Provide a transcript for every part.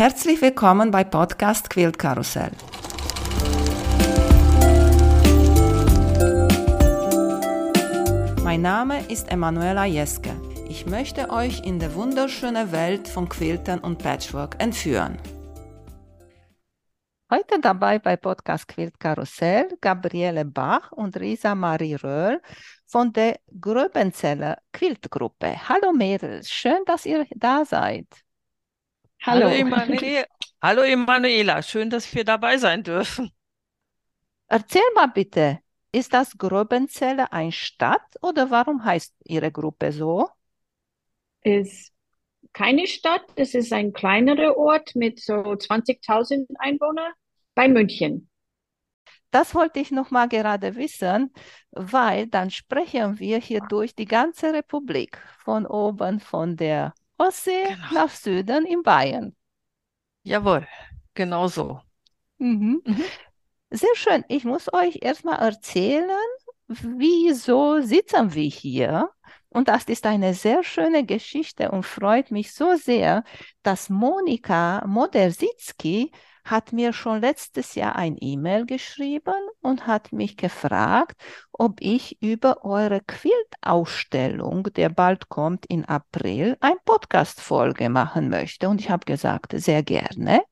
Herzlich willkommen bei Podcast Quilt Karussell. Mein Name ist Emanuela Jeske. Ich möchte euch in die wunderschöne Welt von Quiltern und Patchwork entführen. Heute dabei bei Podcast Quilt Karussell Gabriele Bach und Risa Marie Röhl von der Gröbenzeller Quiltgruppe. Hallo Mädels, schön, dass ihr da seid. Hallo. Hallo, Emanuela. Hallo Emanuela, schön, dass wir dabei sein dürfen. Erzähl mal bitte, ist das Gröbenzelle ein Stadt oder warum heißt Ihre Gruppe so? Ist keine Stadt, es ist ein kleinerer Ort mit so 20.000 Einwohnern bei München. Das wollte ich noch mal gerade wissen, weil dann sprechen wir hier durch die ganze Republik, von oben von der Ostsee genau. nach Süden in Bayern. Jawohl, genau so. Mhm. Mhm. Sehr schön. Ich muss euch erstmal erzählen, wieso sitzen wir hier. Und das ist eine sehr schöne Geschichte und freut mich so sehr, dass Monika Modersitzky hat mir schon letztes Jahr ein E-Mail geschrieben und hat mich gefragt, ob ich über eure Quilt-Ausstellung, der bald kommt in April, ein Podcast-Folge machen möchte. Und ich habe gesagt, sehr gerne.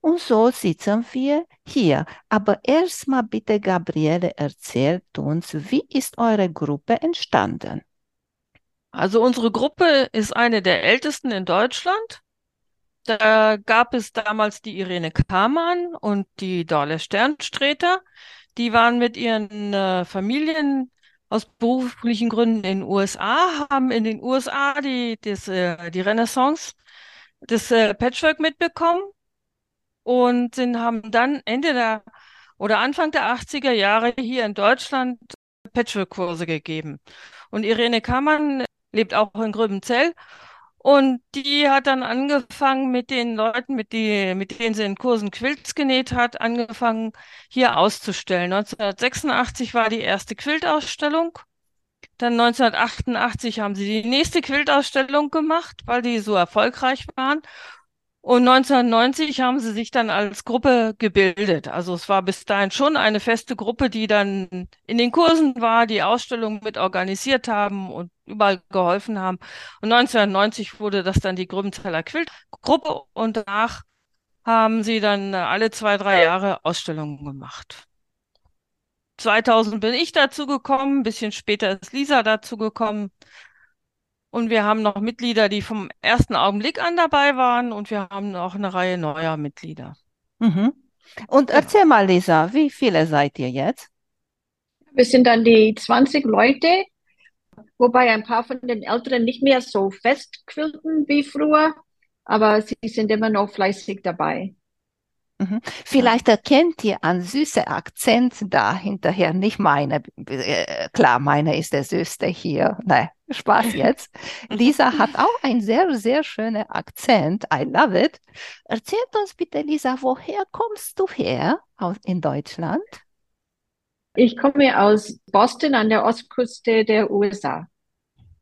Und so sitzen wir hier. Aber erstmal bitte, Gabriele, erzählt uns, wie ist eure Gruppe entstanden? Also unsere Gruppe ist eine der ältesten in Deutschland. Da gab es damals die Irene Kamann und die Dorle Sternsträter. Die waren mit ihren äh, Familien aus beruflichen Gründen in den USA, haben in den USA die, das, äh, die Renaissance des äh, Patchwork mitbekommen und sind, haben dann Ende der oder Anfang der 80er Jahre hier in Deutschland Patchwork-Kurse gegeben. Und Irene Kamann lebt auch in Gröbenzell und die hat dann angefangen mit den Leuten, mit, die, mit denen sie in Kursen Quilts genäht hat, angefangen hier auszustellen. 1986 war die erste Quiltausstellung. Dann 1988 haben sie die nächste Quiltausstellung gemacht, weil die so erfolgreich waren. Und 1990 haben sie sich dann als Gruppe gebildet. Also es war bis dahin schon eine feste Gruppe, die dann in den Kursen war, die Ausstellungen mit organisiert haben und überall geholfen haben. Und 1990 wurde das dann die Gröbenzeller Quiltgruppe und danach haben sie dann alle zwei, drei Jahre Ausstellungen gemacht. 2000 bin ich dazu gekommen, ein bisschen später ist Lisa dazu gekommen. Und wir haben noch Mitglieder, die vom ersten Augenblick an dabei waren und wir haben noch eine Reihe neuer Mitglieder. Mhm. Und erzähl mal, Lisa, wie viele seid ihr jetzt? Wir sind dann die 20 Leute, wobei ein paar von den Älteren nicht mehr so fest quilten wie früher, aber sie sind immer noch fleißig dabei. Mhm. Vielleicht erkennt ihr einen süßen Akzent da hinterher, nicht meine. Äh, klar, meine ist der süßeste hier. Nein, Spaß jetzt. Lisa hat auch einen sehr, sehr schönen Akzent. I love it. Erzählt uns bitte, Lisa, woher kommst du her aus, in Deutschland? Ich komme aus Boston an der Ostküste der USA.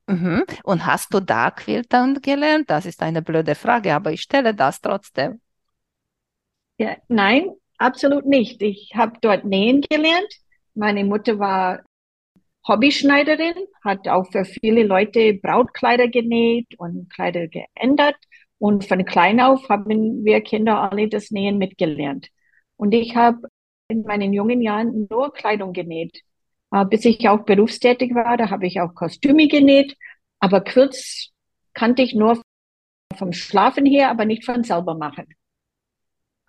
Mhm. Und hast du da Quiltern gelernt? Das ist eine blöde Frage, aber ich stelle das trotzdem. Ja, nein, absolut nicht. Ich habe dort nähen gelernt. Meine Mutter war Hobbyschneiderin, hat auch für viele Leute Brautkleider genäht und Kleider geändert. Und von klein auf haben wir Kinder alle das Nähen mitgelernt. Und ich habe in meinen jungen Jahren nur Kleidung genäht. Äh, bis ich auch berufstätig war, da habe ich auch Kostüme genäht. Aber Quilts kannte ich nur vom Schlafen her, aber nicht von selber machen.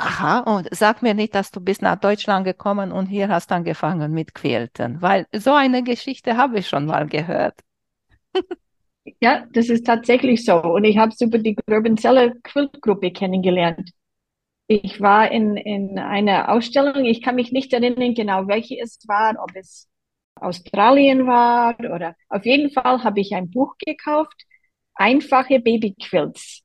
Aha, und sag mir nicht, dass du bist nach Deutschland gekommen und hier hast angefangen mit Quilten, weil so eine Geschichte habe ich schon mal gehört. ja, das ist tatsächlich so. Und ich habe es über die Gröbenzeller Quiltgruppe kennengelernt. Ich war in, in einer Ausstellung, ich kann mich nicht erinnern genau, welche es war, ob es Australien war oder auf jeden Fall habe ich ein Buch gekauft, einfache Babyquilts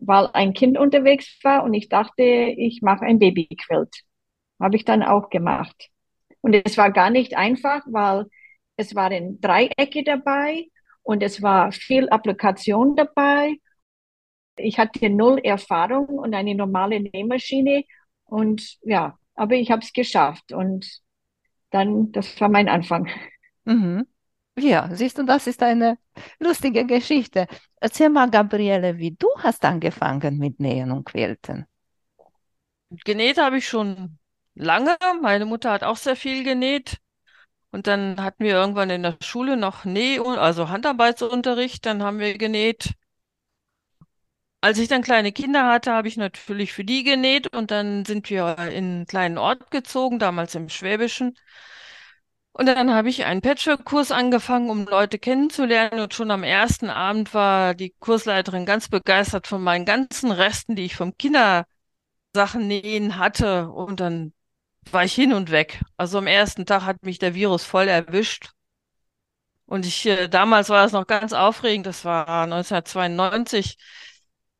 weil ein Kind unterwegs war und ich dachte, ich mache ein Babyquilt. Habe ich dann auch gemacht. Und es war gar nicht einfach, weil es waren Dreiecke dabei und es war viel Applikation dabei. Ich hatte null Erfahrung und eine normale Nähmaschine und ja, aber ich habe es geschafft und dann, das war mein Anfang. Mhm. Ja, siehst du, das ist eine lustige Geschichte. Erzähl mal, Gabriele, wie du hast angefangen mit Nähen und Quilten. Genäht habe ich schon lange. Meine Mutter hat auch sehr viel genäht. Und dann hatten wir irgendwann in der Schule noch Näh, also Handarbeitsunterricht. Dann haben wir genäht. Als ich dann kleine Kinder hatte, habe ich natürlich für die genäht. Und dann sind wir in einen kleinen Ort gezogen, damals im Schwäbischen. Und dann habe ich einen Patchwork-Kurs angefangen, um Leute kennenzulernen. Und schon am ersten Abend war die Kursleiterin ganz begeistert von meinen ganzen Resten, die ich vom Kindersachen nähen hatte. Und dann war ich hin und weg. Also am ersten Tag hat mich der Virus voll erwischt. Und ich, äh, damals war es noch ganz aufregend, das war 1992.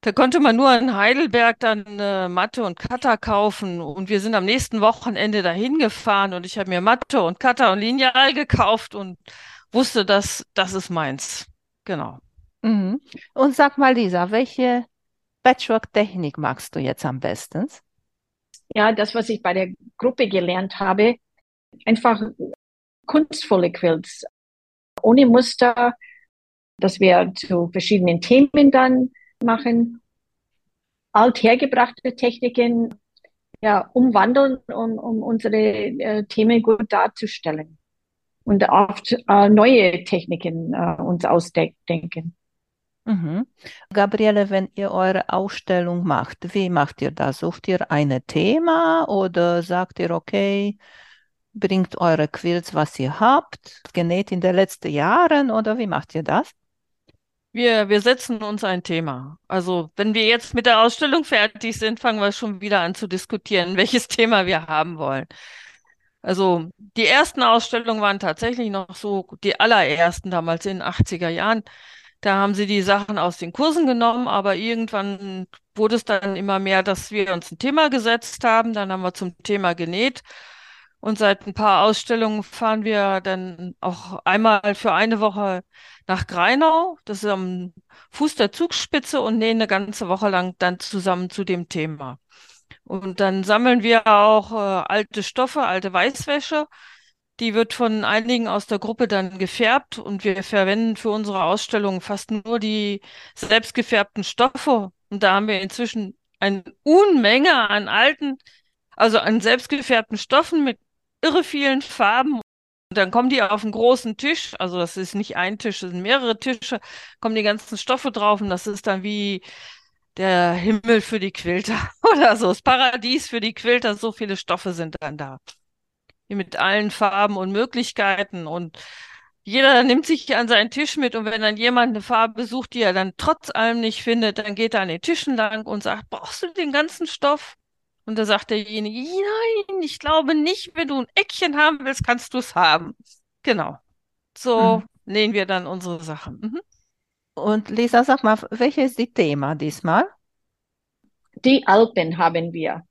Da konnte man nur in Heidelberg dann äh, Matte und Cutter kaufen. Und wir sind am nächsten Wochenende dahin gefahren und ich habe mir Matte und Cutter und Lineal gekauft und wusste, dass das ist meins. Genau. Mhm. Und sag mal, Lisa, welche Patchwork-Technik magst du jetzt am besten? Ja, das, was ich bei der Gruppe gelernt habe, einfach kunstvolle Quilts, ohne Muster, dass wir zu verschiedenen Themen dann machen, althergebrachte Techniken ja, umwandeln, um, um unsere äh, Themen gut darzustellen und oft äh, neue Techniken äh, uns ausdenken. Mhm. Gabriele, wenn ihr eure Ausstellung macht, wie macht ihr das? Sucht ihr ein Thema oder sagt ihr, okay, bringt eure Quilts, was ihr habt, genäht in den letzten Jahren oder wie macht ihr das? Wir, wir setzen uns ein Thema. Also, wenn wir jetzt mit der Ausstellung fertig sind, fangen wir schon wieder an zu diskutieren, welches Thema wir haben wollen. Also, die ersten Ausstellungen waren tatsächlich noch so die allerersten damals in den 80er Jahren. Da haben sie die Sachen aus den Kursen genommen, aber irgendwann wurde es dann immer mehr, dass wir uns ein Thema gesetzt haben. Dann haben wir zum Thema genäht. Und seit ein paar Ausstellungen fahren wir dann auch einmal für eine Woche nach Greinau. Das ist am Fuß der Zugspitze und nähen eine ganze Woche lang dann zusammen zu dem Thema. Und dann sammeln wir auch äh, alte Stoffe, alte Weißwäsche die wird von einigen aus der Gruppe dann gefärbt und wir verwenden für unsere Ausstellung fast nur die selbst gefärbten Stoffe. Und da haben wir inzwischen eine Unmenge an alten, also an selbst gefärbten Stoffen mit irre vielen Farben. Und dann kommen die auf einen großen Tisch, also das ist nicht ein Tisch, das sind mehrere Tische, kommen die ganzen Stoffe drauf und das ist dann wie der Himmel für die Quilter oder so, das Paradies für die Quilter, so viele Stoffe sind dann da mit allen Farben und Möglichkeiten und jeder nimmt sich an seinen Tisch mit und wenn dann jemand eine Farbe sucht, die er dann trotz allem nicht findet, dann geht er an den Tischen lang und sagt, brauchst du den ganzen Stoff? Und da sagt derjenige, nein, ich glaube nicht, wenn du ein Eckchen haben willst, kannst du es haben. Genau. So mhm. nähen wir dann unsere Sachen. Mhm. Und Lisa, sag mal, welches ist die Thema diesmal? Die Alpen haben wir.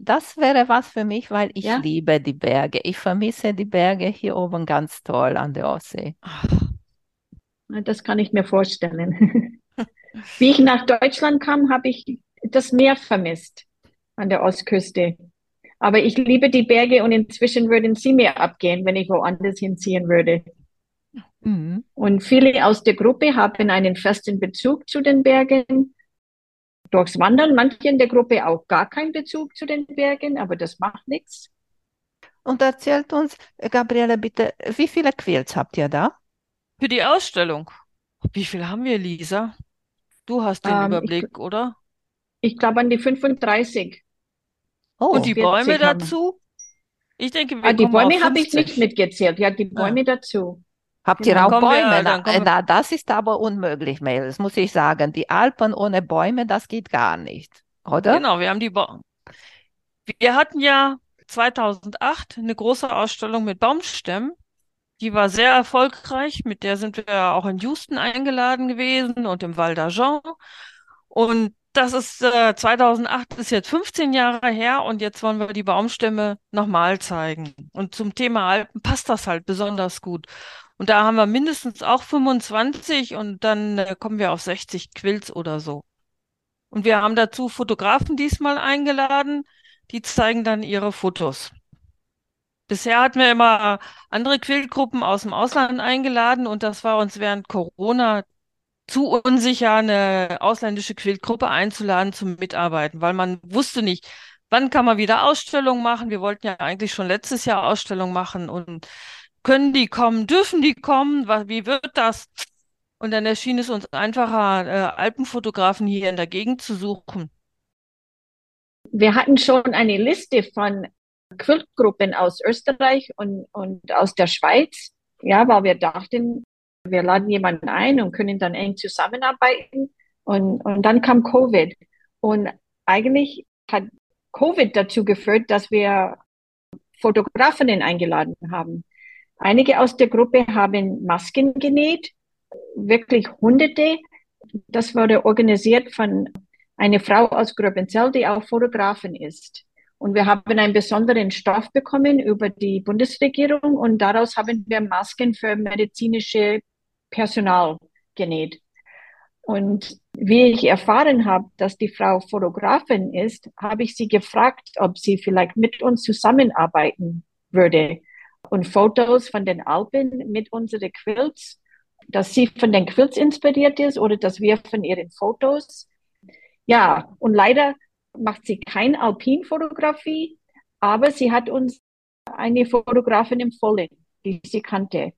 Das wäre was für mich, weil ich Ja. liebe die Berge. Ich vermisse die Berge hier oben ganz toll an der Ostsee. Das kann ich mir vorstellen. Wie ich nach Deutschland kam, habe ich das Meer vermisst an der Ostküste. Aber ich liebe die Berge und inzwischen würden sie mir abgehen, wenn ich woanders hinziehen würde. Mhm. Und viele aus der Gruppe haben einen festen Bezug zu den Bergen durchs Wandern, manche in der Gruppe auch gar keinen Bezug zu den Bergen, aber das macht nichts. Und erzählt uns, Gabriele, bitte, wie viele Quilts habt ihr da? Für die Ausstellung. Wie viel haben wir, Lisa? Du hast den Ähm, ich, Überblick, oder? ich glaube an die 35. Oh, Und die Bäume 40 haben wir. dazu? Ich denke, Ah, wir die kommen auf Bäume habe ich nicht 50. mitgezählt. Ja, die Ah, Bäume dazu. habt ihr auch kommen wir, Bäume? Na, na, das ist aber unmöglich, Mel. Das muss ich sagen. Die Alpen ohne Bäume, das geht gar nicht, oder? Genau, wir haben die Bäume. Wir hatten ja 2008 eine große Ausstellung mit Baumstämmen. Die war sehr erfolgreich. Mit der sind wir auch in Houston eingeladen gewesen und im Val d'Argent. Und das ist äh, 2008 ist jetzt 15 Jahre her und jetzt wollen wir die Baumstämme nochmal zeigen. Und zum Thema Alpen passt das halt besonders gut. Und da haben wir mindestens auch 25 und dann äh, kommen wir auf 60 Quilts oder so. Und wir haben dazu Fotografen diesmal eingeladen, die zeigen dann ihre Fotos. Bisher hatten wir immer andere Quiltgruppen aus dem Ausland eingeladen und das war uns während Corona zu unsicher, eine ausländische Quiltgruppe einzuladen zum Mitarbeiten, weil man wusste nicht, wann kann man wieder Ausstellungen machen. Wir wollten ja eigentlich schon letztes Jahr Ausstellungen machen und können die kommen, dürfen die kommen, wie wird das? Und dann erschien es uns einfacher, äh, Alpenfotografen hier in der Gegend zu suchen. Wir hatten schon eine Liste von Quiltgruppen aus Österreich und, und aus der Schweiz, ja, weil wir dachten, wir laden jemanden ein und können dann eng zusammenarbeiten. Und, und dann kam Covid. Und eigentlich hat Covid dazu geführt, dass wir Fotografinnen eingeladen haben. Einige aus der Gruppe haben Masken genäht, wirklich Hunderte. Das wurde organisiert von einer Frau aus Gröbenzell, die auch Fotografin ist. Und wir haben einen besonderen Stoff bekommen über die Bundesregierung und daraus haben wir Masken für medizinische Personal genäht. Und wie ich erfahren habe, dass die Frau Fotografin ist, habe ich sie gefragt, ob sie vielleicht mit uns zusammenarbeiten würde und Fotos von den Alpen mit unseren Quilts, dass sie von den Quilts inspiriert ist oder dass wir von ihren Fotos. Ja, und leider macht sie keine Alpinfotografie, aber sie hat uns eine Fotografin empfohlen, die sie kannte.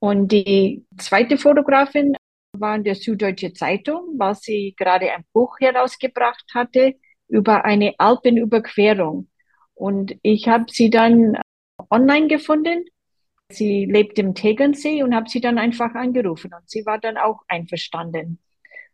Und die zweite Fotografin war in der Süddeutsche Zeitung, weil sie gerade ein Buch herausgebracht hatte über eine Alpenüberquerung. Und ich habe sie dann online gefunden. Sie lebt im Tegernsee und habe sie dann einfach angerufen und sie war dann auch einverstanden.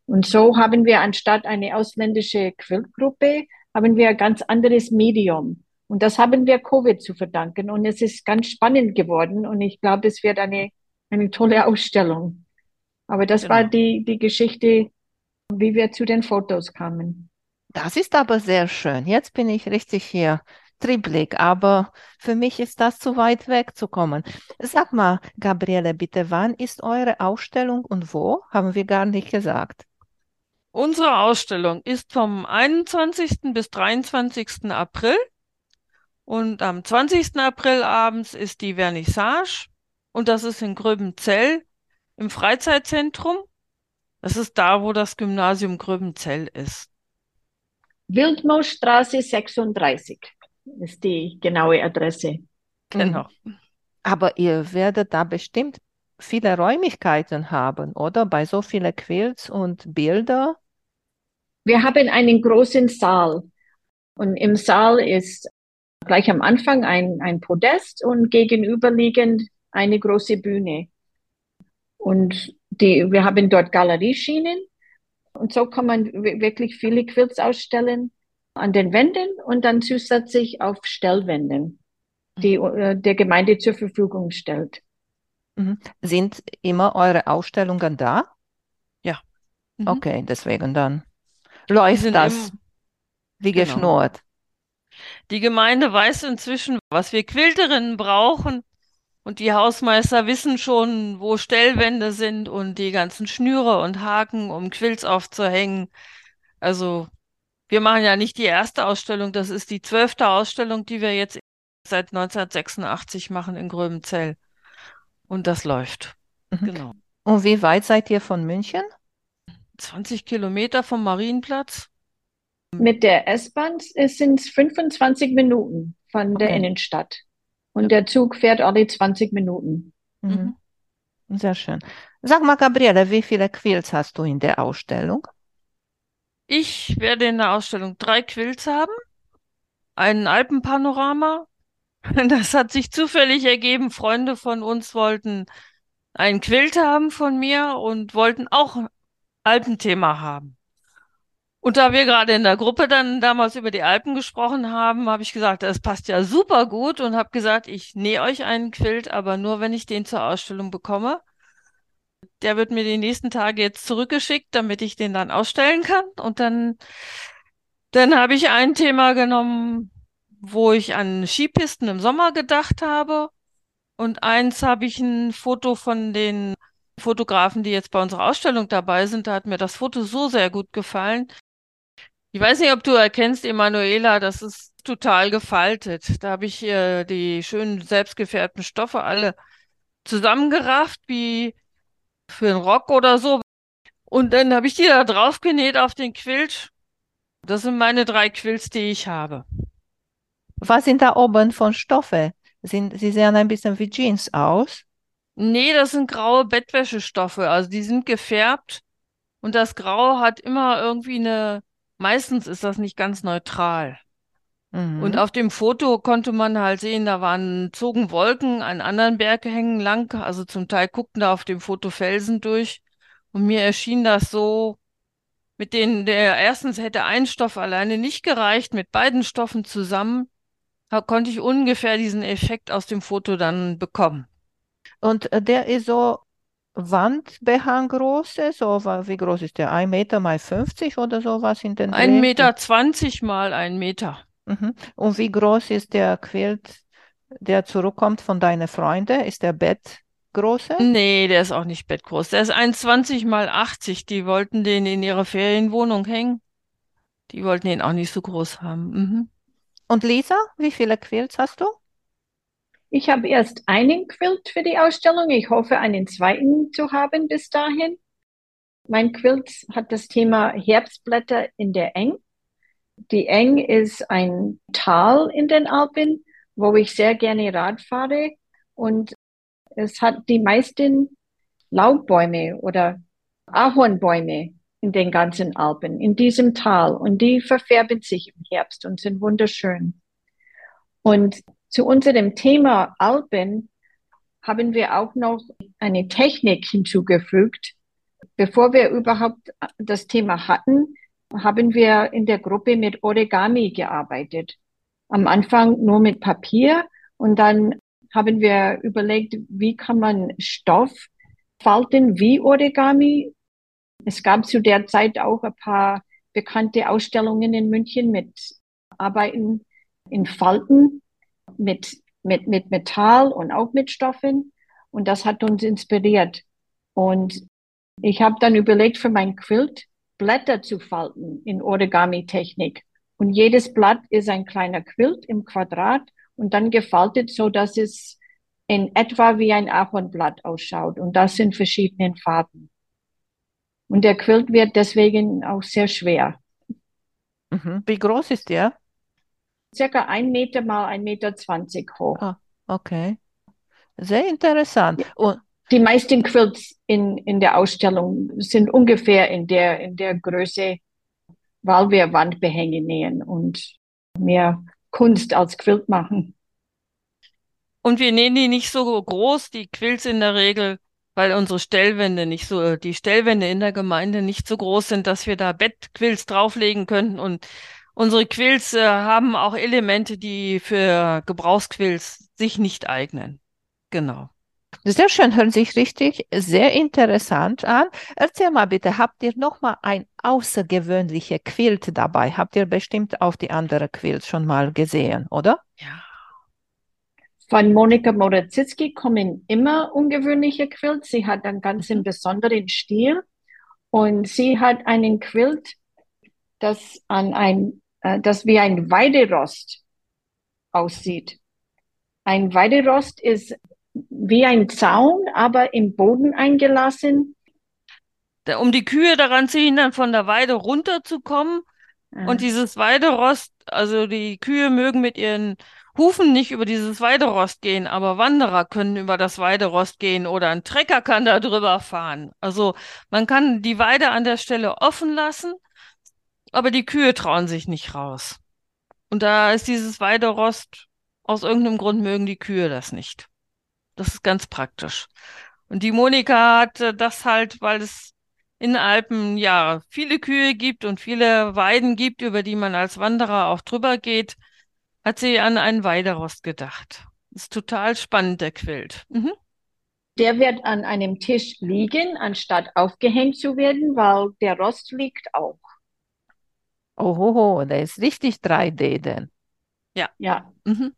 Und so haben wir anstatt eine ausländische Quiltgruppe, haben wir ein ganz anderes Medium. Und das haben wir Covid zu verdanken. Und es ist ganz spannend geworden. Und ich glaube, es wird eine, eine tolle Ausstellung. Aber das genau. war die, die Geschichte, wie wir zu den Fotos kamen. Das ist aber sehr schön. Jetzt bin ich richtig hier Triebblick, aber für mich ist das zu weit weg zu kommen. Sag mal, Gabriele, bitte, wann ist eure Ausstellung und wo? Haben wir gar nicht gesagt. Unsere Ausstellung ist vom 21. bis 23. April und am 20. April abends ist die Vernissage und das ist in Gröbenzell im Freizeitzentrum. Das ist da, wo das Gymnasium Gröbenzell ist. Wildmoosstraße 36 ist die genaue Adresse. Genau. Aber ihr werdet da bestimmt viele Räumlichkeiten haben, oder? Bei so vielen Quilts und Bilder. Wir haben einen großen Saal. Und im Saal ist gleich am Anfang ein, ein Podest und gegenüberliegend eine große Bühne. Und die, wir haben dort Galerieschienen. Und so kann man wirklich viele Quilts ausstellen an den Wänden und dann zusätzlich auf Stellwänden, die mhm. äh, der Gemeinde zur Verfügung stellt. Mhm. Sind immer eure Ausstellungen da? Ja. Mhm. Okay, deswegen dann läuft das im, wie genau. geschnurrt. Die Gemeinde weiß inzwischen, was wir Quilterinnen brauchen. Und die Hausmeister wissen schon, wo Stellwände sind und die ganzen Schnüre und Haken, um Quilts aufzuhängen. Also wir machen ja nicht die erste Ausstellung, das ist die zwölfte Ausstellung, die wir jetzt seit 1986 machen in Gröbenzell. Und das läuft. Mhm. Genau. Und wie weit seid ihr von München? 20 Kilometer vom Marienplatz. Mit der S-Bahn sind es 25 Minuten von der Innenstadt. Und ja. der Zug fährt alle 20 Minuten. Mhm. Sehr schön. Sag mal, Gabriele, wie viele Quills hast du in der Ausstellung? Ich werde in der Ausstellung drei Quills haben, ein Alpenpanorama. Das hat sich zufällig ergeben. Freunde von uns wollten ein Quilt haben von mir und wollten auch Alpenthema haben. Und da wir gerade in der Gruppe dann damals über die Alpen gesprochen haben, habe ich gesagt, das passt ja super gut und habe gesagt, ich nähe euch einen Quilt, aber nur, wenn ich den zur Ausstellung bekomme. Der wird mir die nächsten Tage jetzt zurückgeschickt, damit ich den dann ausstellen kann. Und dann, dann habe ich ein Thema genommen, wo ich an Skipisten im Sommer gedacht habe. Und eins habe ich ein Foto von den Fotografen, die jetzt bei unserer Ausstellung dabei sind. Da hat mir das Foto so sehr gut gefallen. Ich weiß nicht, ob du erkennst, Emanuela, das ist total gefaltet. Da habe ich äh, die schönen selbstgefärbten Stoffe alle zusammengerafft, wie für einen Rock oder so. Und dann habe ich die da drauf genäht auf den Quilt. Das sind meine drei Quilts, die ich habe. Was sind da oben von Stoffe? Sind, sie sehen ein bisschen wie Jeans aus. Nee, das sind graue Bettwäschestoffe. Also die sind gefärbt und das Grau hat immer irgendwie eine, meistens ist das nicht ganz neutral. Und Mhm. auf dem Foto konnte man halt sehen, da waren, zogen Wolken an anderen Berghängen lang. Also zum Teil guckten da auf dem Foto Felsen durch. Und mir erschien das so, mit denen der erstens hätte ein Stoff alleine nicht gereicht, mit beiden Stoffen zusammen, konnte ich ungefähr diesen Effekt aus dem Foto dann bekommen. Und äh, der ist so Wandbehanggröße, so wie groß ist der? Ein Meter mal 50 oder sowas in den Ein Dreh? Meter zwanzig mal ein Meter. Mhm. Und wie groß ist der Quilt, der zurückkommt von deinen Freunden? Ist der Bettgröße? Nee, der ist auch nicht bettgroß. Der ist 1,20 mal 80. Die wollten den in ihre Ferienwohnung hängen. Die wollten ihn auch nicht so groß haben. Mhm. Und Lisa, wie viele Quilts hast du? Ich habe erst einen Quilt für die Ausstellung. Ich hoffe, einen zweiten zu haben bis dahin. Mein Quilt hat das Thema Herbstblätter in der Eng. Die Eng ist ein Tal in den Alpen, wo ich sehr gerne Rad fahre. Und es hat die meisten Laubbäume oder Ahornbäume in den ganzen Alpen, in diesem Tal. Und die verfärben sich im Herbst und sind wunderschön. Und zu unserem Thema Alpen haben wir auch noch eine Technik hinzugefügt. Bevor wir überhaupt das Thema hatten, haben wir in der Gruppe mit Origami gearbeitet. Am Anfang nur mit Papier und dann haben wir überlegt, wie kann man Stoff falten wie Origami. Es gab zu der Zeit auch ein paar bekannte Ausstellungen in München mit Arbeiten in Falten mit, mit, mit Metall und auch mit Stoffen. Und das hat uns inspiriert. Und ich habe dann überlegt, für mein Quilt Blätter zu falten in Origami-Technik. Und jedes Blatt ist ein kleiner Quilt im Quadrat und dann gefaltet, so dass es in etwa wie ein Ahornblatt ausschaut. Und das in verschiedenen Farben. Und der Quilt wird deswegen auch sehr schwer. Mhm. Wie groß ist der? Circa ein Meter mal ein Meter zwanzig hoch. Ah, okay. Sehr interessant. Und Die meisten Quilts in, in der Ausstellung sind ungefähr in der, in der Größe, weil wir Wandbehänge nähen und mehr Kunst als Quilt machen. Und wir nähen die nicht so groß, die Quilts in der Regel, weil unsere Stellwände nicht so, die Stellwände in der Gemeinde nicht so groß sind, dass wir da Bettquilts drauflegen könnten. Und unsere Quilts äh, haben auch Elemente, die für Gebrauchsquilts sich nicht eignen. Genau. sehr schön, hört sich richtig sehr interessant an. Erzähl mal bitte, habt ihr noch mal ein außergewöhnliche Quilt dabei? Habt ihr bestimmt auf die andere Quilts schon mal gesehen, oder? Ja. Von Monika Morazitzki kommen immer ungewöhnliche Quilts. Sie hat einen ganz einen besonderen Stil und sie hat einen Quilt, das an ein, äh, das wie ein Weiderost aussieht. Ein Weiderost ist wie ein Zaun, aber im Boden eingelassen. Um die Kühe daran zu hindern, von der Weide runterzukommen. Und dieses Weiderost, also die Kühe mögen mit ihren Hufen nicht über dieses Weiderost gehen, aber Wanderer können über das Weiderost gehen oder ein Trecker kann da drüber fahren. Also man kann die Weide an der Stelle offen lassen, aber die Kühe trauen sich nicht raus. Und da ist dieses Weiderost, aus irgendeinem Grund mögen die Kühe das nicht. Das ist ganz praktisch. Und die Monika hat äh, das halt, weil es in den Alpen ja viele Kühe gibt und viele Weiden gibt, über die man als Wanderer auch drüber geht, hat sie an einen Weiderost gedacht. Ist total spannend, der Quilt. Mhm. Der wird an einem Tisch liegen, anstatt aufgehängt zu werden, weil der Rost liegt auch. Ohoho, der ist richtig 3D denn. Ja, Mhm.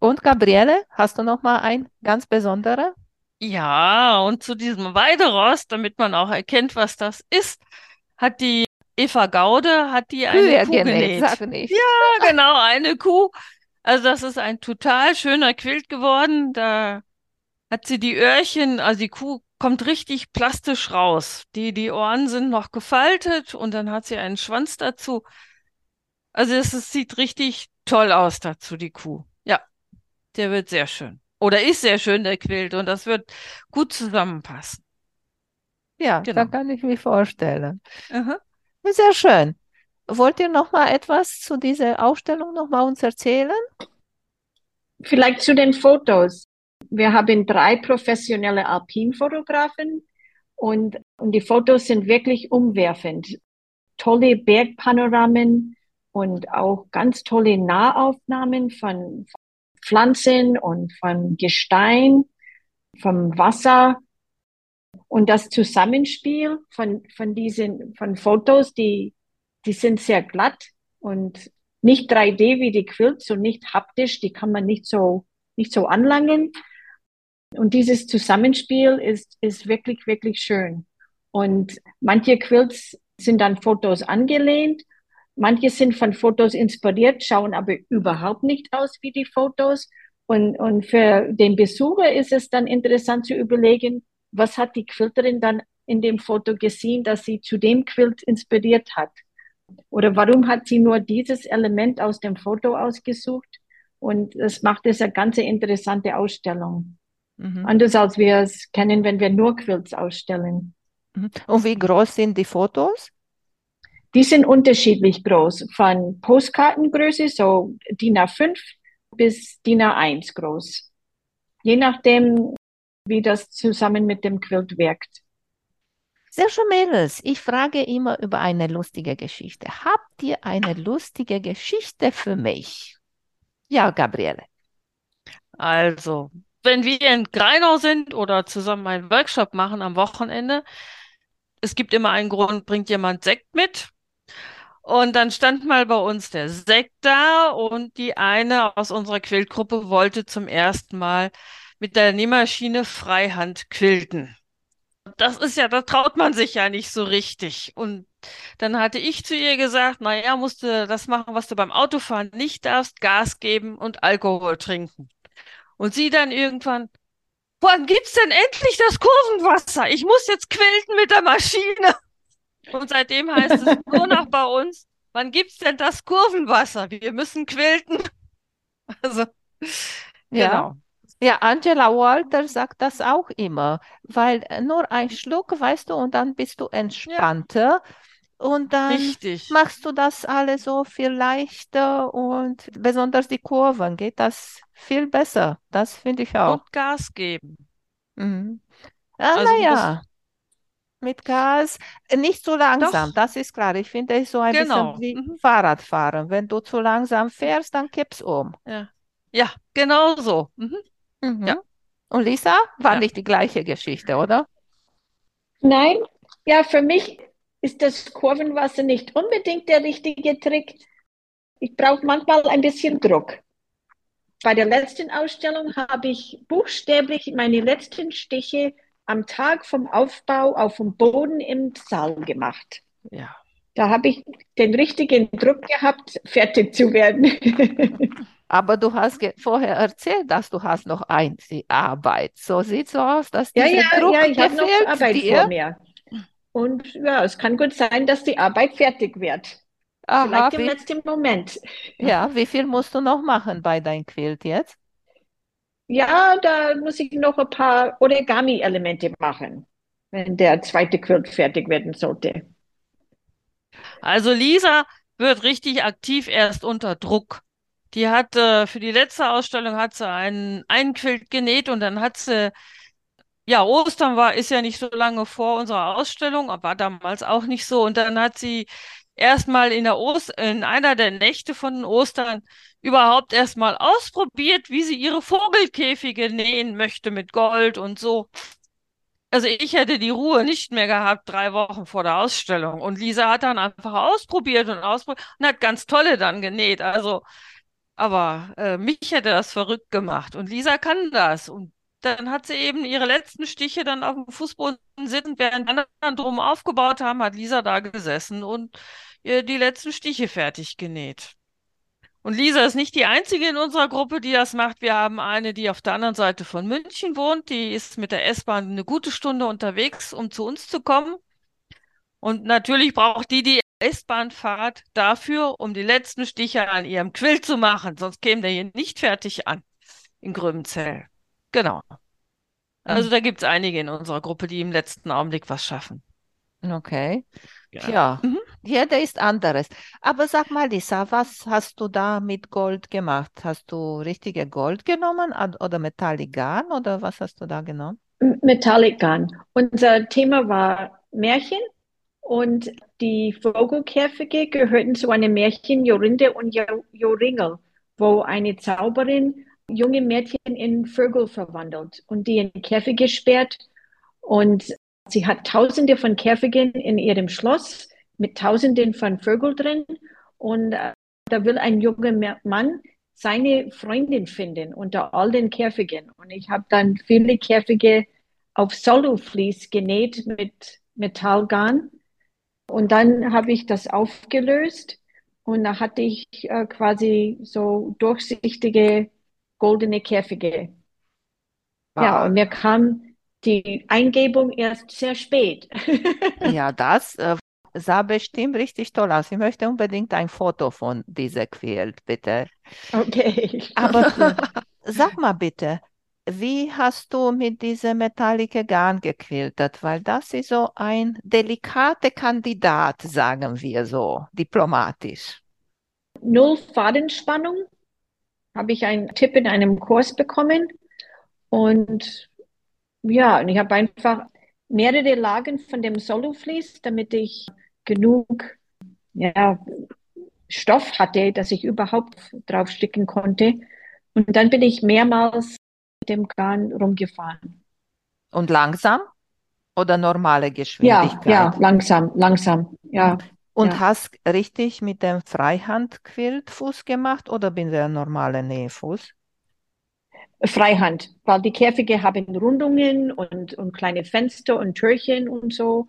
Und Gabriele, hast du noch mal ein ganz besonderer? Ja, und zu diesem Weiderost, damit man auch erkennt, was das ist, hat die Eva Gaude hat die eine Kühe Kuh genäht, genäht. sag nicht. Ja, genau, eine Kuh. Also das ist ein total schöner Quilt geworden. Da hat sie die Öhrchen, also die Kuh kommt richtig plastisch raus. Die, die Ohren sind noch gefaltet und dann hat sie einen Schwanz dazu. Also es, es sieht richtig toll aus dazu, die Kuh. Ja, der wird sehr schön. Oder ist sehr schön, der Quilt. Und das wird gut zusammenpassen. Ja, Genau. da kann ich mir vorstellen. Aha. Sehr schön. Wollt ihr noch mal etwas zu dieser Ausstellung noch mal uns erzählen? Vielleicht zu den Fotos. Wir haben drei professionelle Alpinfotografen und, und die Fotos sind wirklich umwerfend. Tolle Bergpanoramen und auch ganz tolle Nahaufnahmen von Pflanzen und von Gestein, vom Wasser. Und das Zusammenspiel von, von diesen, von Fotos, die, die sind sehr glatt und nicht 3D wie die Quilts und nicht haptisch, die kann man nicht so, nicht so anlangen. Und dieses Zusammenspiel ist, ist wirklich, wirklich schön. Und manche Quilts sind an Fotos angelehnt, manche sind von Fotos inspiriert, schauen aber überhaupt nicht aus wie die Fotos. Und, und für den Besucher ist es dann interessant zu überlegen, was hat die Quilterin dann in dem Foto gesehen, dass sie zu dem Quilt inspiriert hat? Oder warum hat sie nur dieses Element aus dem Foto ausgesucht? Und das macht es eine ganz interessante Ausstellung. Mhm. Anders als wir es kennen, wenn wir nur Quilts ausstellen. Mhm. Und wie groß sind die Fotos? Die sind unterschiedlich groß, von Postkartengröße, so DIN A5 bis DIN A1 groß. Je nachdem, wie das zusammen mit dem Quilt wirkt. Sehr schön, Mädels. Ich frage immer über eine lustige Geschichte. Habt ihr eine lustige Geschichte für mich? Ja, Gabriele. Also, wenn wir in Greinau sind oder zusammen einen Workshop machen am Wochenende, es gibt immer einen Grund, bringt jemand Sekt mit. Und dann stand mal bei uns der Sekt da und die eine aus unserer Quiltgruppe wollte zum ersten Mal mit der Nähmaschine Freihand quilten. Das ist ja, da traut man sich ja nicht so richtig. Und dann hatte ich zu ihr gesagt, naja, musst du das machen, was du beim Autofahren nicht darfst, Gas geben und Alkohol trinken. Und sie dann irgendwann, wann gibt's denn endlich das Kurvenwasser? Ich muss jetzt quilten mit der Maschine. Und seitdem heißt es nur noch bei uns, wann gibt's denn das Kurvenwasser? Wir müssen quilten. Also, Ja. genau. Ja, Angela Walter sagt das auch immer, weil nur ein Schluck, weißt du, und dann bist du entspannter und dann Richtig. machst du das alles so viel leichter und besonders die Kurven geht das viel besser. Das finde ich auch. Und Gas geben. Mhm. Ah, Also naja, mit Gas äh, nicht so langsam, Doch. das ist klar. Ich finde es so ein Genau. bisschen wie Mhm. Fahrradfahren. Wenn du zu langsam fährst, dann kippst um. Ja. Ja, genau so. Mhm. Mhm. Ja. Und Lisa, war Ja. nicht die gleiche Geschichte, oder? Nein, ja, für mich ist das Kurvenwasser nicht unbedingt der richtige Trick. Ich brauche manchmal ein bisschen Druck. Bei der letzten Ausstellung habe ich buchstäblich meine letzten Stiche am Tag vom Aufbau auf dem Boden im Saal gemacht. Ja. Da habe ich den richtigen Druck gehabt, fertig zu werden. Aber du hast vorher erzählt, dass du hast noch ein die Arbeit. So sieht so aus, dass Ja, dieser ja, Druck ja, ich habe noch Arbeit dir. vor mir. Und ja, es kann gut sein, dass die Arbeit fertig wird. Aha, Vielleicht im wie, letzten Moment. ja, wie viel musst du noch machen bei deinem Quilt jetzt? Ja, da muss ich noch ein paar Origami-Elemente machen, wenn der zweite Quilt fertig werden sollte. Also Lisa wird richtig aktiv erst unter Druck. Die hat äh, für die letzte Ausstellung hat sie einen, einen Quilt genäht und dann hat sie, ja, Ostern war, ist ja nicht so lange vor unserer Ausstellung, war damals auch nicht so. Und dann hat sie erstmal in in einer der Nächte von Ostern überhaupt erstmal ausprobiert, wie sie ihre Vogelkäfige nähen möchte mit Gold und so. Also ich hätte die Ruhe nicht mehr gehabt, drei Wochen vor der Ausstellung. Und Lisa hat dann einfach ausprobiert und ausprobiert und hat ganz tolle dann genäht. Also, aber äh, mich hätte das verrückt gemacht. Und Lisa kann das. Und dann hat sie eben ihre letzten Stiche dann auf dem Fußboden sitzend, während anderen drum aufgebaut haben, hat Lisa da gesessen und ihr die letzten Stiche fertig genäht. Und Lisa ist nicht die einzige in unserer Gruppe, die das macht. Wir haben eine, die auf der anderen Seite von München wohnt. Die ist mit der S-Bahn eine gute Stunde unterwegs, um zu uns zu kommen. Und natürlich braucht die die S-Bahnfahrt dafür, um die letzten Stiche an ihrem Quill zu machen. Sonst käme der hier nicht fertig an in Gröbenzell. Genau. Also Mhm. da gibt es einige in unserer Gruppe, die im letzten Augenblick was schaffen. Okay. Ja. Tja, Mhm. jeder ist anderes. Aber sag mal, Lisa, was hast du da mit Gold gemacht? Hast du richtige Gold genommen oder Metalligan oder was hast du da genommen? Metallic Gun. Unser Thema war Märchen und die Vogelkäfige gehörten zu einem Märchen Jorinde und Jo- Joringel, wo eine Zauberin junge Mädchen in Vögel verwandelt und die in Käfige sperrt. Und sie hat Tausende von Käfigen in ihrem Schloss mit Tausenden von Vögeln drin. Und äh, da will ein junger Ma- Mann seine Freundin finden unter all den Käfigen. Und ich habe dann viele Käfige auf Soloflies genäht mit Metallgarn. Und dann habe ich das aufgelöst und da hatte ich äh, quasi so durchsichtige goldene Käfige. Ja, Wow. und mir kam die Eingebung erst sehr spät. Ja, das äh, sah bestimmt richtig toll aus. Ich möchte unbedingt ein Foto von dieser Quilt, bitte. Okay. Aber sag mal bitte, wie hast du mit diesem Metallic Garn gequiltet? Weil das ist so ein delikater Kandidat, sagen wir so, diplomatisch. Null Fadenspannung habe ich einen Tipp in einem Kurs bekommen. Und ja, und ich habe einfach mehrere Lagen von dem Soloflies, damit ich genug ja, Stoff hatte, dass ich überhaupt drauf sticken konnte. Und dann bin ich mehrmals mit dem Garn rumgefahren. Und langsam oder normale Ja, Geschwindigkeit? ja, langsam, langsam, ja. Und Ja. hast richtig mit dem Freihandquiltfuß gemacht oder mit der normalen Nähfuß? Freihand, weil die Käfige haben Rundungen und, und kleine Fenster und Türchen und so.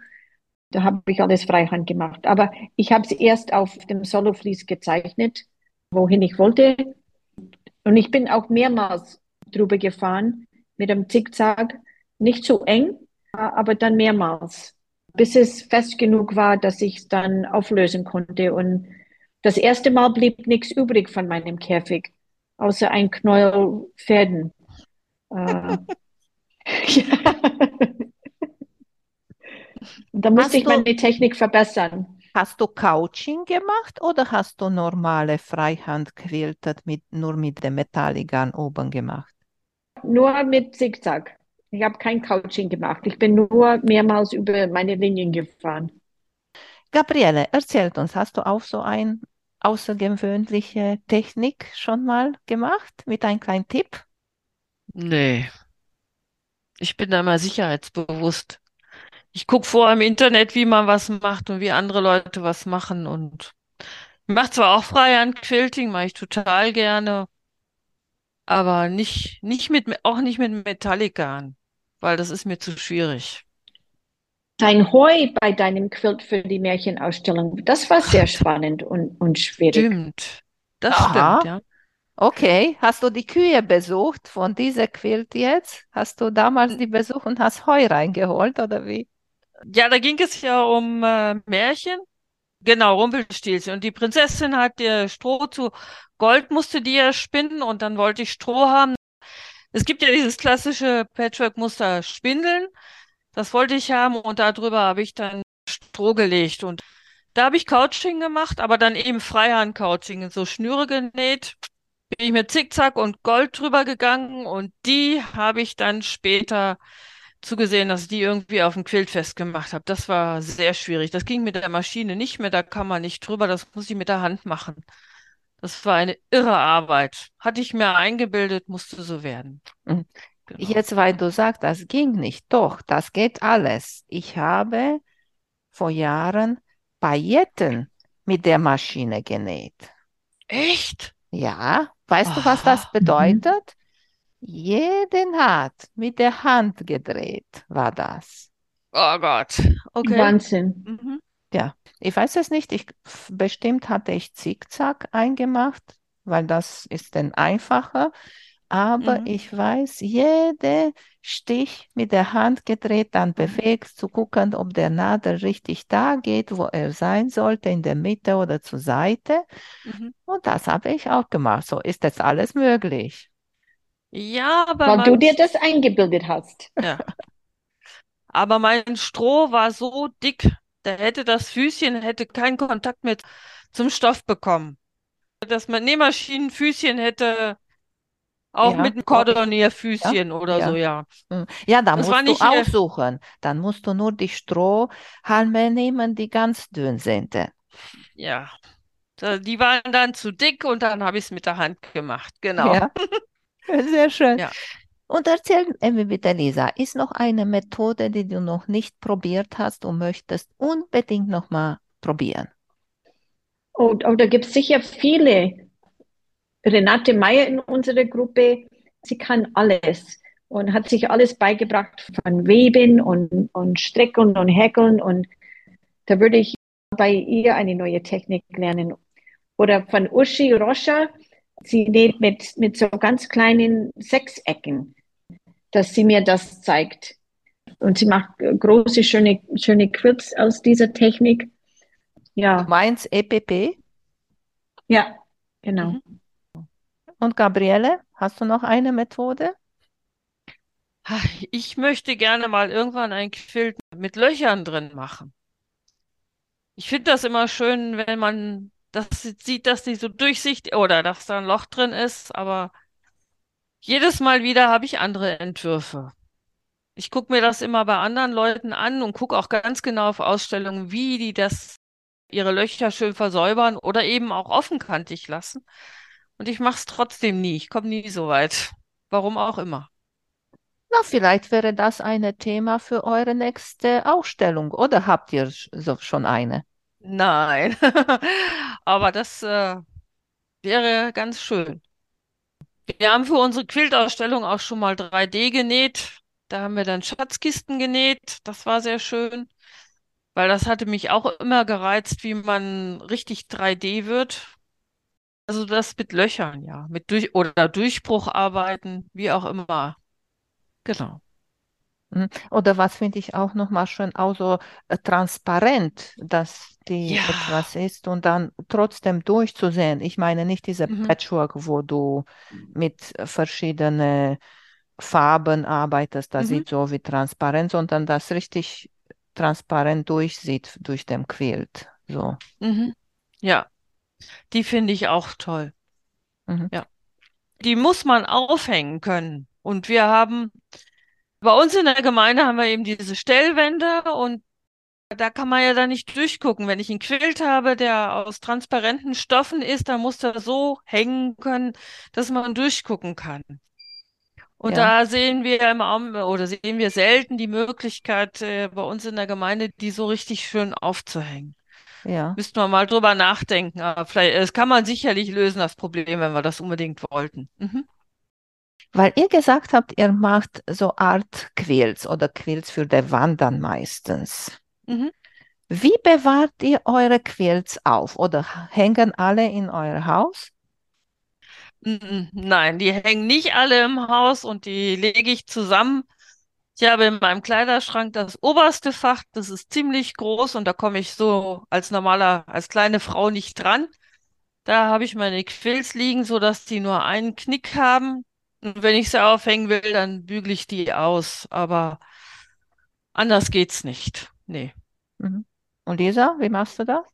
Da habe ich alles Freihand gemacht. Aber ich habe es erst auf dem Soloflies gezeichnet, wohin ich wollte. Und ich bin auch mehrmals drüber gefahren mit dem Zickzack. Nicht so eng, aber dann mehrmals, bis es fest genug war, dass ich es dann auflösen konnte. Und das erste Mal blieb nichts übrig von meinem Käfig, außer ein Knäuel Fäden. Äh, da musste ich meine Technik verbessern. Hast du Couching gemacht oder hast du normale Freihand quiltet mit, nur mit dem Metalligan oben gemacht? Nur mit Zickzack. Ich habe kein Couching gemacht. Ich bin nur mehrmals über meine Linien gefahren. Gabriele, erzählt uns, hast du auch so eine außergewöhnliche Technik schon mal gemacht mit einem kleinen Tipp? Nee, ich bin da immer sicherheitsbewusst. Ich gucke vorher im Internet, wie man was macht und wie andere Leute was machen. Und ich mache zwar auch Freihand-Quilting, mache ich total gerne, aber nicht, nicht mit, auch nicht mit Metallic-Garn, weil das ist mir zu schwierig. Dein Heu bei deinem Quilt für die Märchenausstellung, das war sehr spannend und, und schwierig. Stimmt. Das Aha. stimmt, ja. Okay, hast du die Kühe besucht von dieser Quilt jetzt? Hast du damals die besucht und hast Heu reingeholt oder wie? Ja, da ging es ja um äh, Märchen. Genau, Rumpelstilzchen. Und die Prinzessin hat ihr Stroh zu Gold musste die ja spinnen und dann wollte ich Stroh haben. Es gibt ja dieses klassische Patchwork-Muster Spindeln. Das wollte ich haben und darüber habe ich dann Stroh gelegt. Und da habe ich Couching gemacht, aber dann eben Freihand-Couching, so Schnüre genäht. Bin ich mit Zickzack und Gold drüber gegangen und die habe ich dann später zugesehen, dass ich die irgendwie auf dem Quilt festgemacht habe. Das war sehr schwierig. Das ging mit der Maschine nicht mehr, da kann man nicht drüber, das muss ich mit der Hand machen. Das war eine irre Arbeit. Hatte ich mir eingebildet, musste so werden. Mhm. Genau. Jetzt, weil du sagst, das ging nicht. Doch, das geht alles. Ich habe vor Jahren Pailletten mit der Maschine genäht. Echt? Ja, weißt du, was das Aha. bedeutet? Jeden hat mit der Hand gedreht, war das. Oh Gott. Okay. Wahnsinn. Mhm. Ja, ich weiß es nicht. Ich, bestimmt hatte ich Zickzack eingemacht, weil das ist dann einfacher. Aber Mhm. ich weiß, jeder Stich mit der Hand gedreht, dann bewegt, zu gucken, ob der Nadel richtig da geht, wo er sein sollte, in der Mitte oder zur Seite. Mhm. Und das habe ich auch gemacht. So ist jetzt alles möglich. Ja, aber Weil du dir das eingebildet hast. ja. Aber mein Stroh war so dick, da hätte das Füßchen hätte keinen Kontakt mehr zum Stoff bekommen. Das Nähmaschinenfüßchen hätte auch Ja, mit dem oh, ich, ja, Kordonierfüßchen oder so, ja. ja. Mm. Ja, da Das musst du nicht, aussuchen. Dann musst du nur die Strohhalme nehmen, die ganz dünn sind. ja. Die waren dann zu dick und dann habe ich es mit der Hand gemacht. Genau. Ja, sehr schön. Ja. Und erzähl mir bitte, Lisa, ist noch eine Methode, die du noch nicht probiert hast und möchtest unbedingt noch mal probieren? Oh, oh, da gibt es sicher viele. Renate Meyer in unserer Gruppe, sie kann alles und hat sich alles beigebracht von Weben und, und Stricken und Häkeln. Und da würde ich bei ihr eine neue Technik lernen. Oder von Uschi Roscher, sie näht mit, mit so ganz kleinen Sechsecken, dass sie mir das zeigt. Und sie macht große, schöne, schöne Quilts aus dieser Technik. Du Ja, meinst EPP? ja, genau. Mhm. Und Gabriele, hast du noch eine Methode? Ich möchte gerne mal irgendwann ein Quilt mit Löchern drin machen. Ich finde das immer schön, wenn man das sieht, dass die so durchsichtig oder dass da ein Loch drin ist, aber jedes Mal wieder habe ich andere Entwürfe. Ich gucke mir das immer bei anderen Leuten an und gucke auch ganz genau auf Ausstellungen, wie die das ihre Löcher schön versäubern oder eben auch offenkantig lassen. Und ich mache es trotzdem nie. Ich komme nie so weit. Warum auch immer. Na, vielleicht wäre das ein Thema für eure nächste Ausstellung. Oder habt ihr so schon eine? Nein. Aber das äh, wäre ganz schön. Wir haben für unsere Quiltausstellung auch schon mal 3D genäht. Da haben wir dann Schatzkisten genäht. Das war sehr schön, weil das hatte mich auch immer gereizt, wie man richtig 3D wird. Also das mit Löchern, ja, mit durch oder Durchbrucharbeiten, wie auch immer. Genau. Mhm. Oder was finde ich auch nochmal schön, auch so äh, transparent, dass die Ja. etwas ist und dann trotzdem durchzusehen. Ich meine nicht diese Mhm. Patchwork, wo du mit verschiedenen Farben arbeitest, das Mhm. sieht so wie transparent, sondern das richtig transparent durchsieht durch den Quilt. So. Mhm. Ja, die finde ich auch toll. Mhm. Ja. Die muss man aufhängen können. Und wir haben, bei uns in der Gemeinde haben wir eben diese Stellwände und da kann man ja dann nicht durchgucken. Wenn ich einen Quilt habe, der aus transparenten Stoffen ist, dann muss der so hängen können, dass man durchgucken kann. Und Ja. da sehen wir im oder sehen wir selten die Möglichkeit, äh, bei uns in der Gemeinde, die so richtig schön aufzuhängen. Ja. Müssten wir mal drüber nachdenken. Aber vielleicht, das kann man sicherlich lösen, das Problem, wenn wir das unbedingt wollten. Mhm. Weil ihr gesagt habt, ihr macht so Art Quilts oder Quilts für die Wandern meistens. Mhm. Wie bewahrt ihr eure Quilts auf? Oder hängen alle in euer Haus? Nein, die hängen nicht alle im Haus und die lege ich zusammen. Ich habe in meinem Kleiderschrank das oberste Fach, das ist ziemlich groß und da komme ich so als normaler, als kleine Frau nicht dran. Da habe ich meine Quills liegen, so dass die nur einen Knick haben. Und wenn ich sie aufhängen will, dann bügele ich die aus. Aber anders geht's nicht. Nee. Mhm. Und Lisa, wie machst du das?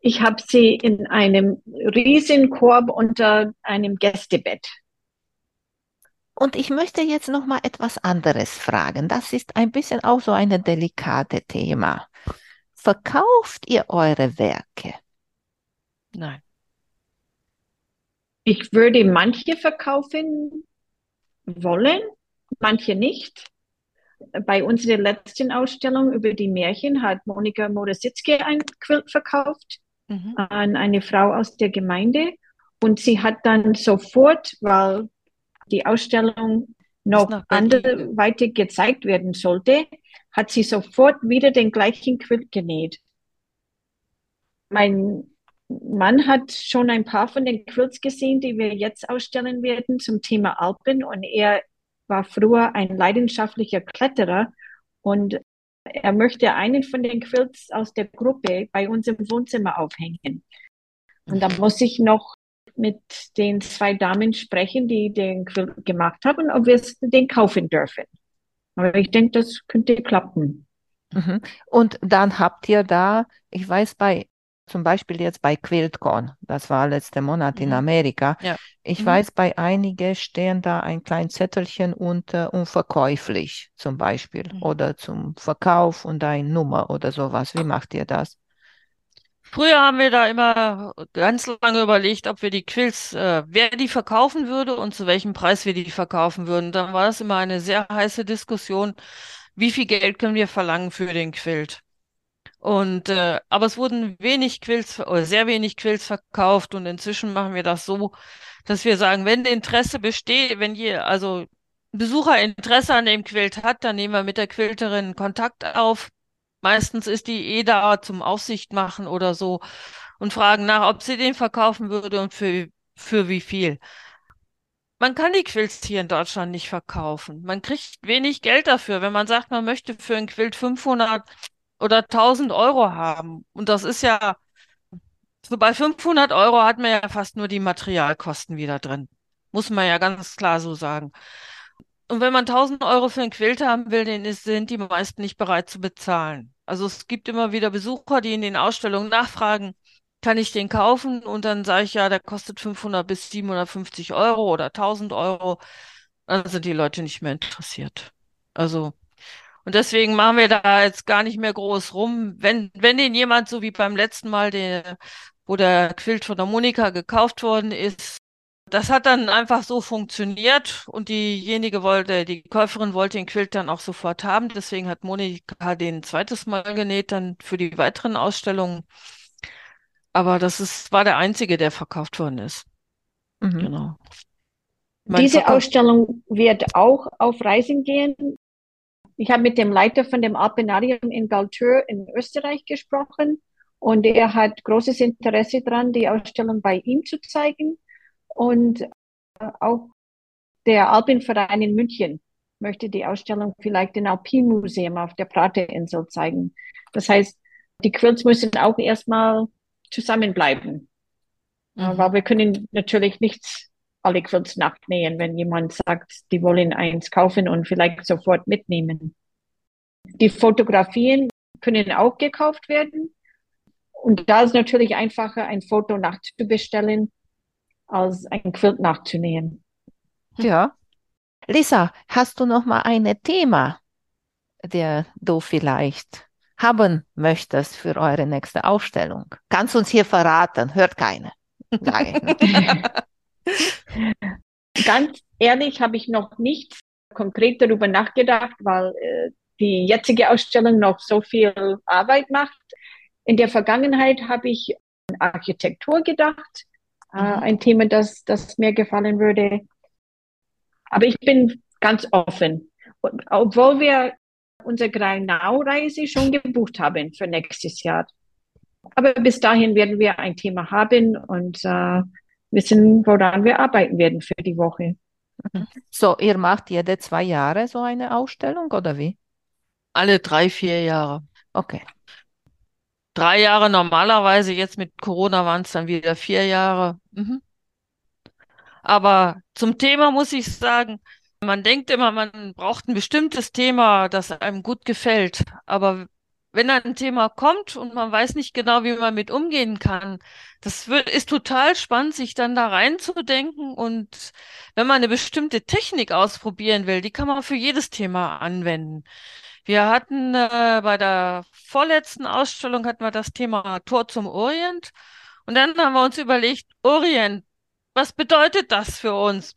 Ich habe sie in einem Riesenkorb unter einem Gästebett. Und ich möchte jetzt noch mal etwas anderes fragen. Das ist ein bisschen auch so ein delikates Thema. Verkauft ihr eure Werke? Nein. Ich würde manche verkaufen wollen, manche nicht. Bei unserer letzten Ausstellung über die Märchen hat Monika Morasitzky ein Quilt verkauft Mhm. an eine Frau aus der Gemeinde. Und sie hat dann sofort, weil die Ausstellung noch anderweitig gezeigt werden sollte, hat sie sofort wieder den gleichen Quilt genäht. Mein Mann hat schon ein paar von den Quilts gesehen, die wir jetzt ausstellen werden zum Thema Alpen und er war früher ein leidenschaftlicher Kletterer und er möchte einen von den Quilts aus der Gruppe bei uns im Wohnzimmer aufhängen. Und da muss ich noch mit den zwei Damen sprechen, die den Quilt gemacht haben, ob wir den kaufen dürfen. Aber ich denke, das könnte klappen. Mhm. Und dann habt ihr da, ich weiß, bei zum Beispiel jetzt bei QuiltCon, das war letzten Monat in mhm. Amerika. Ja. Ich mhm. weiß, bei einigen stehen da ein kleines Zettelchen unter unverkäuflich zum Beispiel mhm. oder zum Verkauf und eine Nummer oder sowas. Wie macht ihr das? Früher haben wir da immer ganz lange überlegt, ob wir die Quills, äh, wer die verkaufen würde und zu welchem Preis wir die verkaufen würden. Dann war das immer eine sehr heiße Diskussion. Wie viel Geld können wir verlangen für den Quilt? Und äh, aber es wurden wenig Quills oder sehr wenig Quills verkauft und inzwischen machen wir das so, dass wir sagen, wenn Interesse besteht, wenn je, also Besucher Interesse an dem Quilt hat, dann nehmen wir mit der Quilterin Kontakt auf. Meistens ist die eh da zum Aufsicht machen oder so und fragen nach, ob sie den verkaufen würde und für, für wie viel. Man kann die Quilts hier in Deutschland nicht verkaufen. Man kriegt wenig Geld dafür. Wenn man sagt, man möchte für ein Quilt 500 oder 1000 Euro haben. Und das ist ja, so bei 500 Euro hat man ja fast nur die Materialkosten wieder drin. Muss man ja ganz klar so sagen. Und wenn man 1000 Euro für ein Quilt haben will, dann sind die meisten nicht bereit zu bezahlen. Also es gibt immer wieder Besucher, die in den Ausstellungen nachfragen, kann ich den kaufen? Und dann sage ich, ja, der kostet 500 bis 750 Euro oder 1000 Euro. Dann sind die Leute nicht mehr interessiert. Also und deswegen machen wir da jetzt gar nicht mehr groß rum. Wenn, wenn den jemand, so wie beim letzten Mal, der, wo der Quilt von der Monika gekauft worden ist, das hat dann einfach so funktioniert und diejenige wollte, die Käuferin wollte den Quilt dann auch sofort haben. Deswegen hat Monika den zweites Mal genäht, dann für die weiteren Ausstellungen. Aber das ist, war der einzige, der verkauft worden ist. Mhm. Genau. Mein Diese Verkauf Ausstellung wird auch auf Reisen gehen. Ich habe mit dem Leiter von dem Alpenarium in Galtür in Österreich gesprochen und er hat großes Interesse daran, die Ausstellung bei ihm zu zeigen. Und äh, auch der Alpenverein in München möchte die Ausstellung vielleicht im Alpinmuseum auf der Praterinsel zeigen. Das heißt, die Quilts müssen auch erstmal zusammenbleiben. Mhm. Weil wir können natürlich nichts alle Quilts nachnähen, wenn jemand sagt, die wollen eins kaufen und vielleicht sofort mitnehmen. Die Fotografien können auch gekauft werden. Und da ist natürlich einfacher, ein Foto nachzubestellen, als ein Quilt nachzunähen. Ja. Lisa, hast du noch mal ein Thema, der du vielleicht haben möchtest für eure nächste Ausstellung? Kannst du uns hier verraten? Hört keine. Ganz ehrlich habe ich noch nicht konkret darüber nachgedacht, weil äh, die jetzige Ausstellung noch so viel Arbeit macht. In der Vergangenheit habe ich an Architektur gedacht, äh, mhm. ein Thema, das, das mir gefallen würde. Aber ich bin ganz offen. Und, obwohl wir unsere Greinau-Reise schon gebucht haben für nächstes Jahr. Aber bis dahin werden wir ein Thema haben und äh, wissen, woran wir arbeiten werden für die Woche. So, ihr macht jede zwei Jahre so eine Ausstellung oder wie? Alle drei, vier Jahre. Okay. Drei Jahre normalerweise, jetzt mit Corona waren es dann wieder vier Jahre. Mhm. Aber zum Thema muss ich sagen, man denkt immer, man braucht ein bestimmtes Thema, das einem gut gefällt. Aber wenn ein Thema kommt und man weiß nicht genau, wie man mit umgehen kann, das wird, ist total spannend, sich dann da reinzudenken. Und wenn man eine bestimmte Technik ausprobieren will, die kann man für jedes Thema anwenden. Wir hatten äh, bei der vorletzten Ausstellung hatten wir das Thema Tor zum Orient. Und dann haben wir uns überlegt, Orient, was bedeutet das für uns?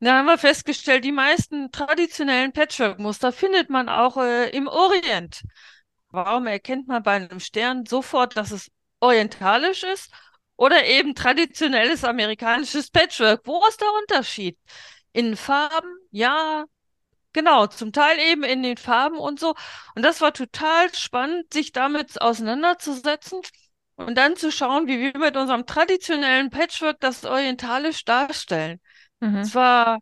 Da haben wir festgestellt, die meisten traditionellen Patchwork-Muster findet man auch äh, im Orient. Warum erkennt man bei einem Stern sofort, dass es orientalisch ist oder eben traditionelles amerikanisches Patchwork? Wo ist der Unterschied? in Farben, ja, genau, zum Teil eben in den Farben und so. Und das war total spannend, sich damit auseinanderzusetzen und dann zu schauen, wie wir mit unserem traditionellen Patchwork das orientalisch darstellen. Mhm. Es war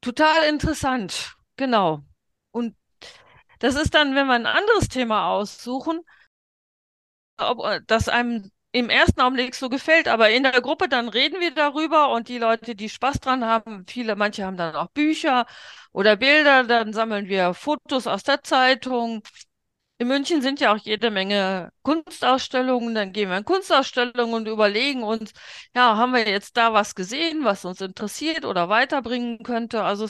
total interessant, genau. Und das ist dann, wenn wir ein anderes Thema aussuchen, ob das einem im ersten Augenblick so gefällt, aber in der Gruppe dann reden wir darüber und die Leute, die Spaß dran haben, viele, manche haben dann auch Bücher oder Bilder, dann sammeln wir Fotos aus der Zeitung. In München sind ja auch jede Menge Kunstausstellungen, dann gehen wir in Kunstausstellungen und überlegen uns, ja, haben wir jetzt da was gesehen, was uns interessiert oder weiterbringen könnte? Also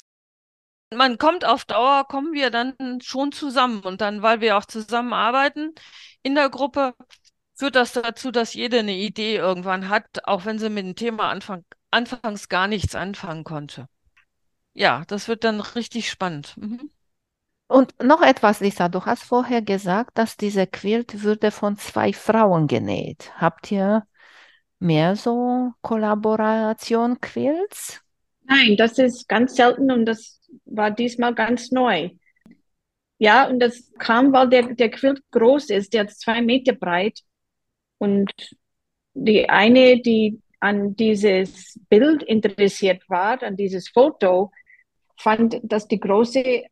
man kommt auf Dauer, kommen wir dann schon zusammen und dann, weil wir auch zusammenarbeiten in der Gruppe, führt das dazu, dass jede eine Idee irgendwann hat, auch wenn sie mit dem Thema Anfang, anfangs gar nichts anfangen konnte. Ja, das wird dann richtig spannend. Mhm. Und noch etwas, Lisa, du hast vorher gesagt, dass diese Quilt würde von zwei Frauen genäht. Habt ihr mehr so Kollaboration-Quilts? Nein, das ist ganz selten und das war diesmal ganz neu. Ja, und das kam, weil der, der Quilt groß ist, der ist zwei Meter breit. Und die eine, die an dieses Bild interessiert war, an dieses Foto, fand, dass die große,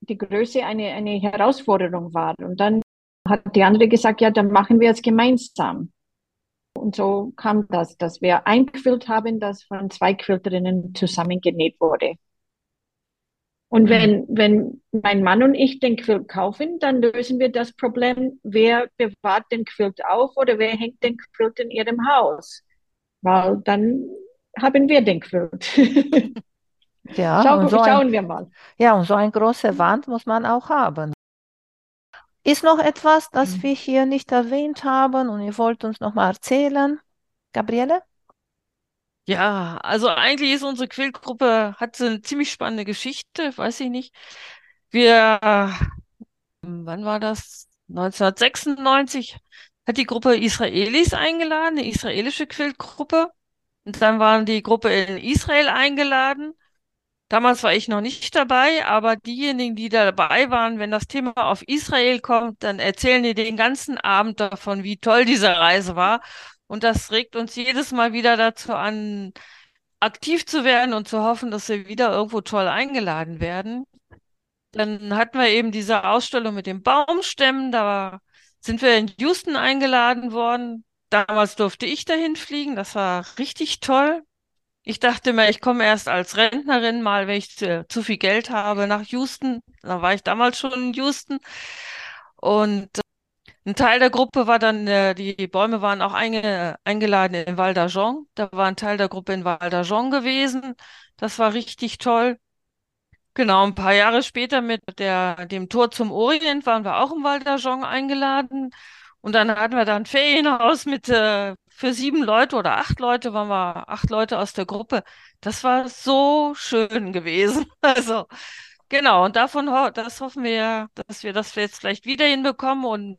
die Größe eine, eine Herausforderung war. Und dann hat die andere gesagt, ja, dann machen wir es gemeinsam. Und so kam das, dass wir ein Quilt haben, das von zwei Quilterinnen zusammengenäht wurde. Und wenn, wenn mein Mann und ich den Quilt kaufen, dann lösen wir das Problem, wer bewahrt den Quilt auf oder wer hängt den Quilt in ihrem Haus. Weil dann haben wir den Quilt. Ja, Schau, so schauen ein, wir mal. ja, und so eine große Wand muss man auch haben. Ist noch etwas, das Mhm. wir hier nicht erwähnt haben und ihr wollt uns noch mal erzählen? Gabriele? Ja, also eigentlich ist unsere Quillgruppe, hat so eine ziemlich spannende Geschichte, weiß ich nicht. Wir, wann war das? 1996 hat die Gruppe Israelis eingeladen, eine israelische Quillgruppe. Und dann waren die Gruppe in Israel eingeladen. Damals war ich noch nicht dabei, aber diejenigen, die da dabei waren, wenn das Thema auf Israel kommt, dann erzählen die den ganzen Abend davon, wie toll diese Reise war. Und das regt uns jedes Mal wieder dazu an, aktiv zu werden und zu hoffen, dass wir wieder irgendwo toll eingeladen werden. Dann hatten wir eben diese Ausstellung mit den Baumstämmen. Da sind wir in Houston eingeladen worden. Damals durfte ich dahin fliegen. Das war richtig toll. Ich dachte mir, ich komme erst als Rentnerin mal, wenn ich zu, zu viel Geld habe, nach Houston. Da war ich damals schon in Houston. Und ein Teil der Gruppe war dann, äh, die Bäume waren auch einge, eingeladen in Val d'Argent. Da war ein Teil der Gruppe in Val d'Argent gewesen. Das war richtig toll. Genau, ein paar Jahre später mit der, dem Tor zum Orient waren wir auch im Val d'Argent eingeladen. Und dann hatten wir da ein Ferienhaus mit äh, für sieben Leute oder acht Leute, waren wir acht Leute aus der Gruppe. Das war so schön gewesen. Also, genau, und davon ho das hoffen wir, ja, dass wir das jetzt vielleicht wieder hinbekommen. Und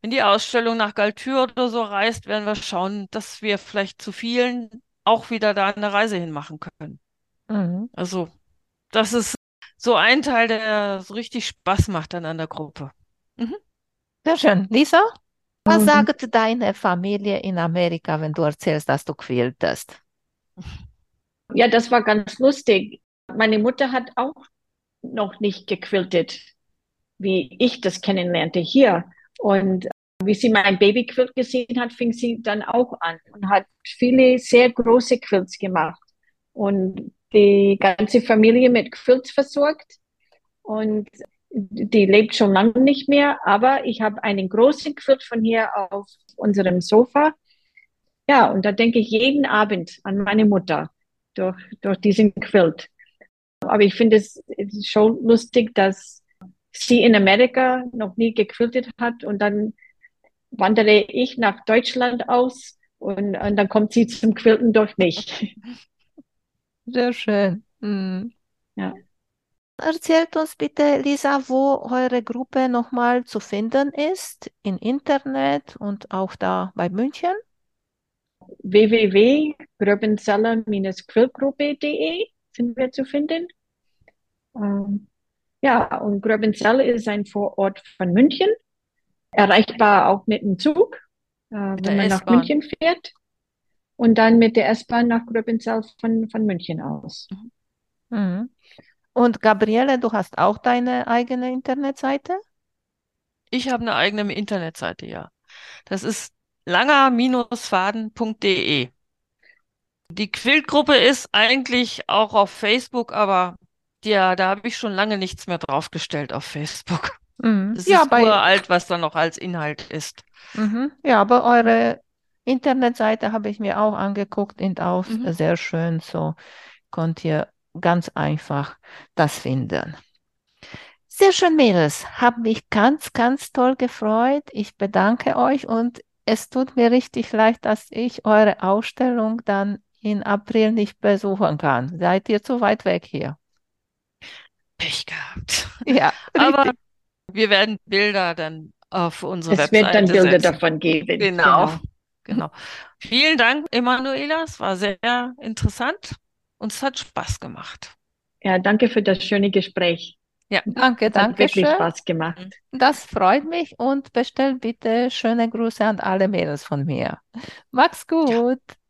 wenn die Ausstellung nach Galtür oder so reist, werden wir schauen, dass wir vielleicht zu vielen auch wieder da eine Reise hinmachen können. Mhm. Also, das ist so ein Teil, der so richtig Spaß macht dann an der Gruppe. Mhm. Sehr schön. Lisa, was Mhm. sagt deine Familie in Amerika, wenn du erzählst, dass du quiltest? Ja, das war ganz lustig. Meine Mutter hat auch noch nicht gequiltet, wie ich das kennenlernte hier. Und wie sie mein Babyquilt gesehen hat, fing sie dann auch an und hat viele sehr große Quilts gemacht und die ganze Familie mit Quilts versorgt. Und die lebt schon lange nicht mehr, aber ich habe einen großen Quilt von hier auf unserem Sofa. Ja, und da denke ich jeden Abend an meine Mutter durch, durch diesen Quilt. Aber ich finde es, schon lustig, dass sie in Amerika noch nie gequiltet hat und dann wandere ich nach Deutschland aus und, und dann kommt sie zum Quilten durch mich. Sehr schön. Mhm. Ja. Erzählt uns bitte, Lisa, wo eure Gruppe nochmal zu finden ist, im Internet und auch da bei München. www.gröbenzeller-quillgruppe.de sind wir zu finden. Ähm, ja, und Gröbenzell ist ein Vorort von München, erreichbar auch mit dem Zug, äh, wenn man nach München fährt. Und dann mit der S-Bahn nach Gröbenzell von, von München aus. Mhm. Und Gabriele, du hast auch deine eigene Internetseite? Ich habe eine eigene Internetseite, ja. Das ist langer-faden.de. Die Quiltgruppe ist eigentlich auch auf Facebook, aber ja, da habe ich schon lange nichts mehr draufgestellt auf Facebook. Mhm. Das ja, ist bei... uralt, was da noch als Inhalt ist. Mhm. Ja, aber eure Internetseite habe ich mir auch angeguckt und auch mhm. sehr schön. So könnt ihr ganz einfach das finden. Sehr schön, Mädels. Habe mich ganz, ganz toll gefreut. Ich bedanke euch und es tut mir richtig leid, dass ich eure Ausstellung dann in April nicht besuchen kann. Seid ihr zu weit weg hier? Pech gehabt. Ja, aber wir werden Bilder dann auf unsere es Webseite Es wird dann Bilder setzen. davon geben. Genau. genau. genau. Vielen Dank, Emanuela. Es war sehr interessant und es hat Spaß gemacht. Ja, danke für das schöne Gespräch. Ja, danke, danke. Hat wirklich schön. Spaß gemacht. Das freut mich und bestell bitte schöne Grüße an alle Mädels von mir. Mach's gut. Ja.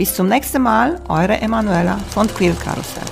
Bis zum nächsten Mal, eure Emanuela von Quiltkarussell.